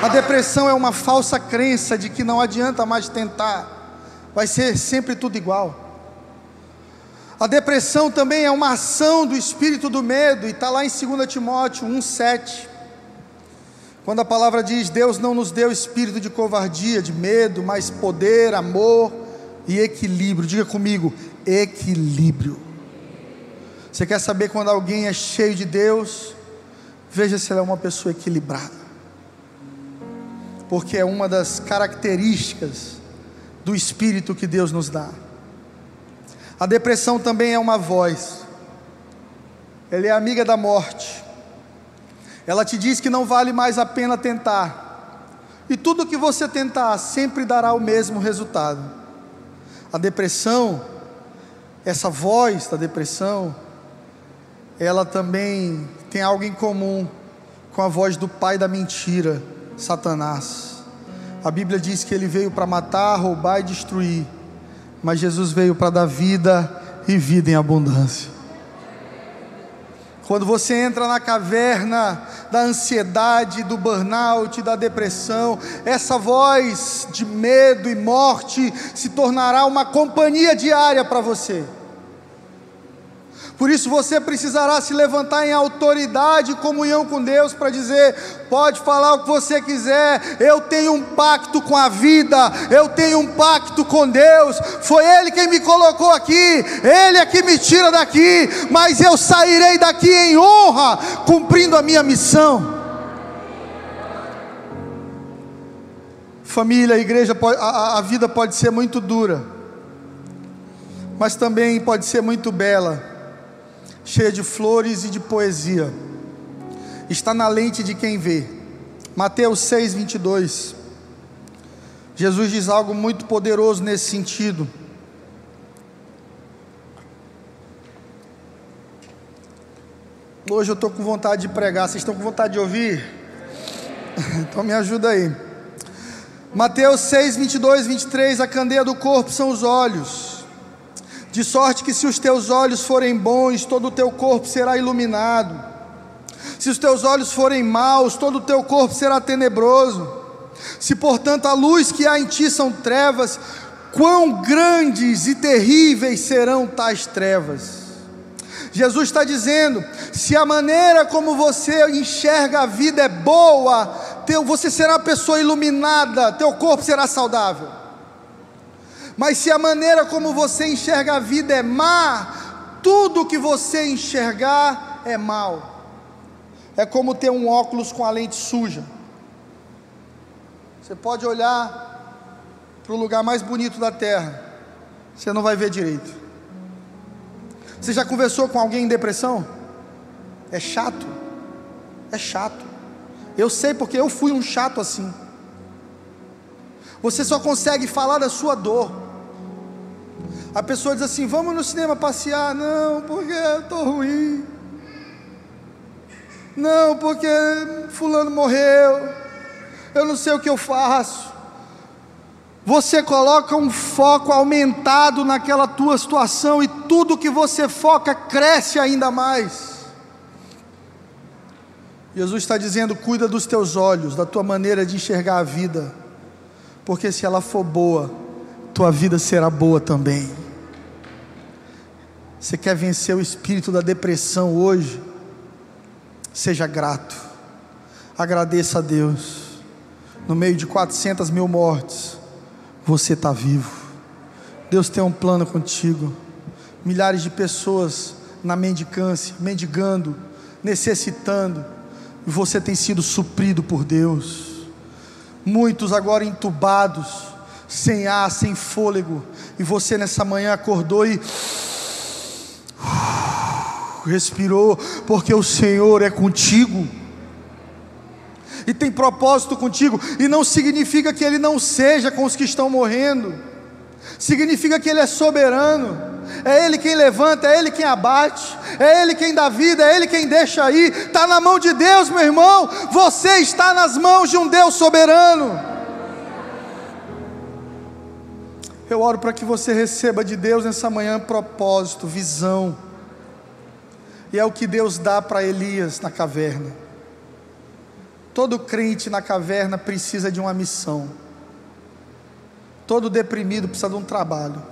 A depressão é uma falsa crença de que não adianta mais tentar, vai ser sempre tudo igual. A depressão também é uma ação do espírito do medo, e está lá em 2 Timóteo 1,7. Quando a palavra diz: Deus não nos deu espírito de covardia, de medo, mas poder, amor e equilíbrio. Diga comigo: equilíbrio. Você quer saber quando alguém é cheio de Deus? Veja se ela é uma pessoa equilibrada porque é uma das características do espírito que Deus nos dá. A depressão também é uma voz, ela é amiga da morte, ela te diz que não vale mais a pena tentar, e tudo que você tentar sempre dará o mesmo resultado. A depressão, essa voz da depressão, ela também tem algo em comum com a voz do pai da mentira Satanás. A Bíblia diz que ele veio para matar, roubar e destruir, mas Jesus veio para dar vida e vida em abundância. Quando você entra na caverna da ansiedade, do burnout, da depressão, essa voz de medo e morte se tornará uma companhia diária para você. Por isso você precisará se levantar em autoridade e comunhão com Deus para dizer: pode falar o que você quiser, eu tenho um pacto com a vida, eu tenho um pacto com Deus. Foi Ele quem me colocou aqui, Ele é que me tira daqui, mas eu sairei daqui em honra, cumprindo a minha missão. Família, a igreja, a, a vida pode ser muito dura, mas também pode ser muito bela cheia de flores e de poesia. Está na lente de quem vê. Mateus 6, 22. Jesus diz algo muito poderoso nesse sentido. Hoje eu estou com vontade de pregar. Vocês estão com vontade de ouvir? Então me ajuda aí. Mateus 6, 22, 23. A candeia do corpo são os olhos de sorte que se os teus olhos forem bons, todo o teu corpo será iluminado. Se os teus olhos forem maus, todo o teu corpo será tenebroso. Se portanto a luz que há em ti são trevas, quão grandes e terríveis serão tais trevas. Jesus está dizendo: se a maneira como você enxerga a vida é boa, você será pessoa iluminada, teu corpo será saudável. Mas se a maneira como você enxerga a vida é má, tudo que você enxergar é mal. É como ter um óculos com a lente suja. Você pode olhar para o lugar mais bonito da terra, você não vai ver direito. Você já conversou com alguém em depressão? É chato. É chato. Eu sei porque eu fui um chato assim. Você só consegue falar da sua dor. A pessoa diz assim: Vamos no cinema passear. Não, porque eu estou ruim. Não, porque Fulano morreu. Eu não sei o que eu faço. Você coloca um foco aumentado naquela tua situação e tudo que você foca cresce ainda mais. Jesus está dizendo: cuida dos teus olhos, da tua maneira de enxergar a vida, porque se ela for boa, tua vida será boa também. Você quer vencer o espírito da depressão hoje? Seja grato, agradeça a Deus. No meio de 400 mil mortes, você está vivo. Deus tem um plano contigo. Milhares de pessoas na mendicância, mendigando, necessitando, e você tem sido suprido por Deus. Muitos agora entubados, sem ar, sem fôlego, e você nessa manhã acordou e respirou, porque o Senhor é contigo. E tem propósito contigo, e não significa que Ele não seja com os que estão morrendo, significa que Ele é soberano, é Ele quem levanta, é Ele quem abate, é Ele quem dá vida, é Ele quem deixa ir, está na mão de Deus, meu irmão, você está nas mãos de um Deus soberano. Eu oro para que você receba de Deus nessa manhã propósito, visão, e é o que Deus dá para Elias na caverna. Todo crente na caverna precisa de uma missão. Todo deprimido precisa de um trabalho.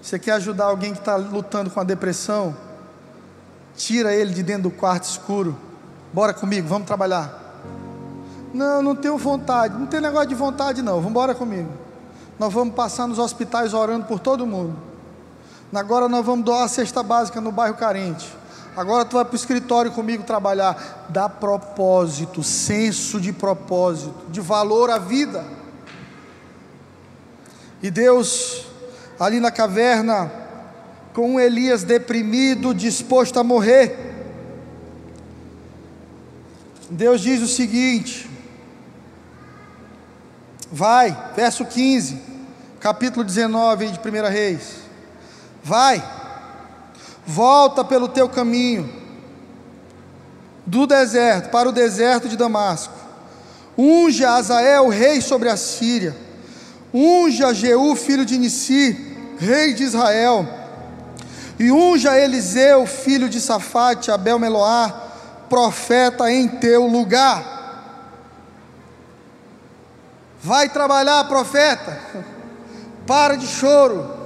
Você quer ajudar alguém que está lutando com a depressão? Tira ele de dentro do quarto escuro. Bora comigo, vamos trabalhar. Não, não tenho vontade. Não tem negócio de vontade, não. Vamos embora comigo. Nós vamos passar nos hospitais orando por todo mundo. Agora nós vamos doar a cesta básica no bairro carente. Agora tu vai para o escritório comigo trabalhar. Dá propósito, senso de propósito, de valor à vida. E Deus, ali na caverna, com Elias deprimido, disposto a morrer, Deus diz o seguinte: vai, verso 15, capítulo 19 de 1 Reis. Vai, volta pelo teu caminho do deserto para o deserto de Damasco. Unge a Azael, rei sobre a Síria. Unge a Jeú, filho de Nissi, rei de Israel. E unge a Eliseu, filho de Safate, Abel Meloá, profeta em teu lugar. Vai trabalhar, profeta. Para de choro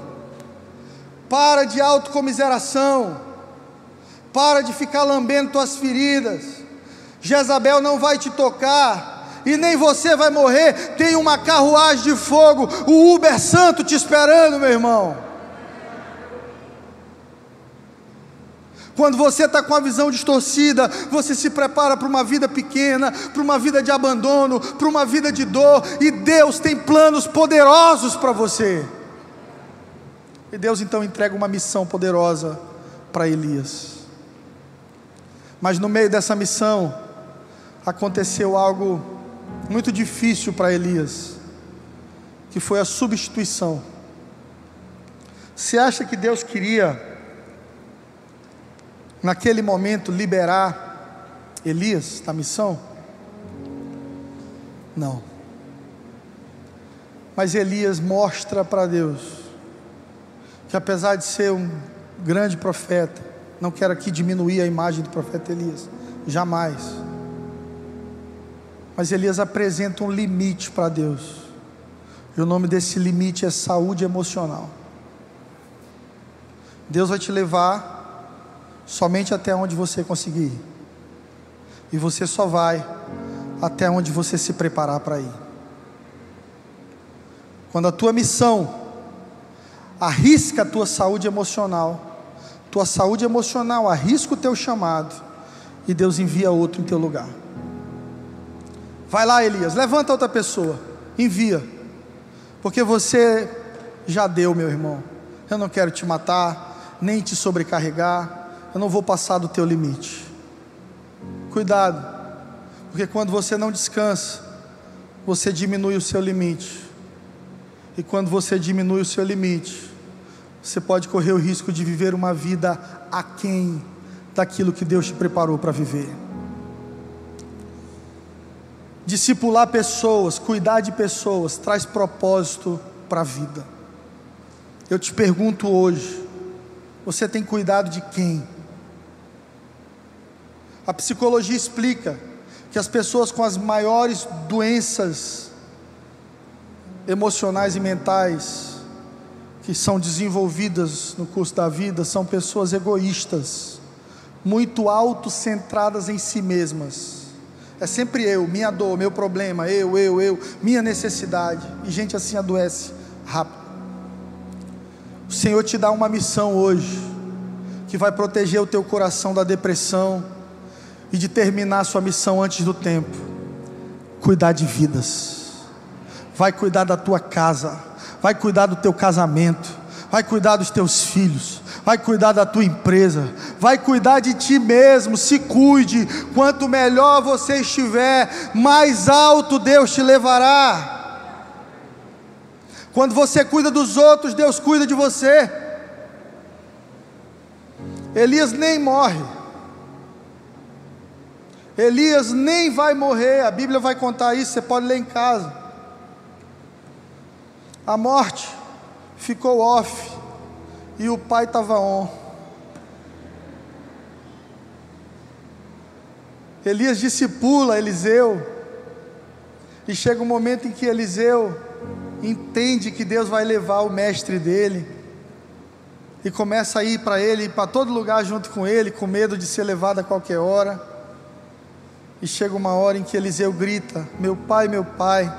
para de autocomiseração. Para de ficar lambendo tuas feridas. Jezabel não vai te tocar. E nem você vai morrer. Tem uma carruagem de fogo. O Uber Santo te esperando, meu irmão. Quando você está com a visão distorcida, você se prepara para uma vida pequena, para uma vida de abandono, para uma vida de dor, e Deus tem planos poderosos para você. E Deus então entrega uma missão poderosa para Elias. Mas no meio dessa missão, aconteceu algo muito difícil para Elias, que foi a substituição. Você acha que Deus queria, naquele momento, liberar Elias da missão? Não. Mas Elias mostra para Deus que apesar de ser um grande profeta, não quero aqui diminuir a imagem do profeta Elias, jamais. Mas Elias apresenta um limite para Deus, e o nome desse limite é saúde emocional. Deus vai te levar somente até onde você conseguir, e você só vai até onde você se preparar para ir. Quando a tua missão arrisca a tua saúde emocional. Tua saúde emocional arrisca o teu chamado e Deus envia outro em teu lugar. Vai lá, Elias, levanta outra pessoa, envia. Porque você já deu, meu irmão. Eu não quero te matar, nem te sobrecarregar. Eu não vou passar do teu limite. Cuidado, porque quando você não descansa, você diminui o seu limite. E quando você diminui o seu limite, você pode correr o risco de viver uma vida aquém daquilo que Deus te preparou para viver. Discipular pessoas, cuidar de pessoas, traz propósito para a vida. Eu te pergunto hoje: você tem cuidado de quem? A psicologia explica que as pessoas com as maiores doenças emocionais e mentais que são desenvolvidas no curso da vida são pessoas egoístas, muito autocentradas em si mesmas. É sempre eu, minha dor, meu problema, eu, eu, eu, minha necessidade. E gente assim adoece rápido. O Senhor te dá uma missão hoje, que vai proteger o teu coração da depressão e de terminar sua missão antes do tempo. Cuidar de vidas vai cuidar da tua casa, vai cuidar do teu casamento, vai cuidar dos teus filhos, vai cuidar da tua empresa, vai cuidar de ti mesmo. Se cuide, quanto melhor você estiver, mais alto Deus te levará. Quando você cuida dos outros, Deus cuida de você. Elias nem morre. Elias nem vai morrer, a Bíblia vai contar isso, você pode ler em casa. A morte ficou off e o pai estava on. Elias discipula Eliseu, e chega um momento em que Eliseu entende que Deus vai levar o mestre dele, e começa a ir para ele, para todo lugar junto com ele, com medo de ser levado a qualquer hora. E chega uma hora em que Eliseu grita: Meu pai, meu pai,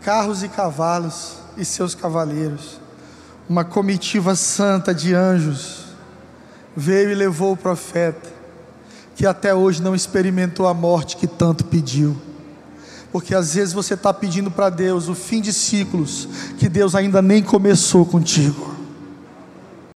carros e cavalos e seus cavaleiros. Uma comitiva santa de anjos veio e levou o profeta, que até hoje não experimentou a morte que tanto pediu. Porque às vezes você está pedindo para Deus o fim de ciclos que Deus ainda nem começou contigo.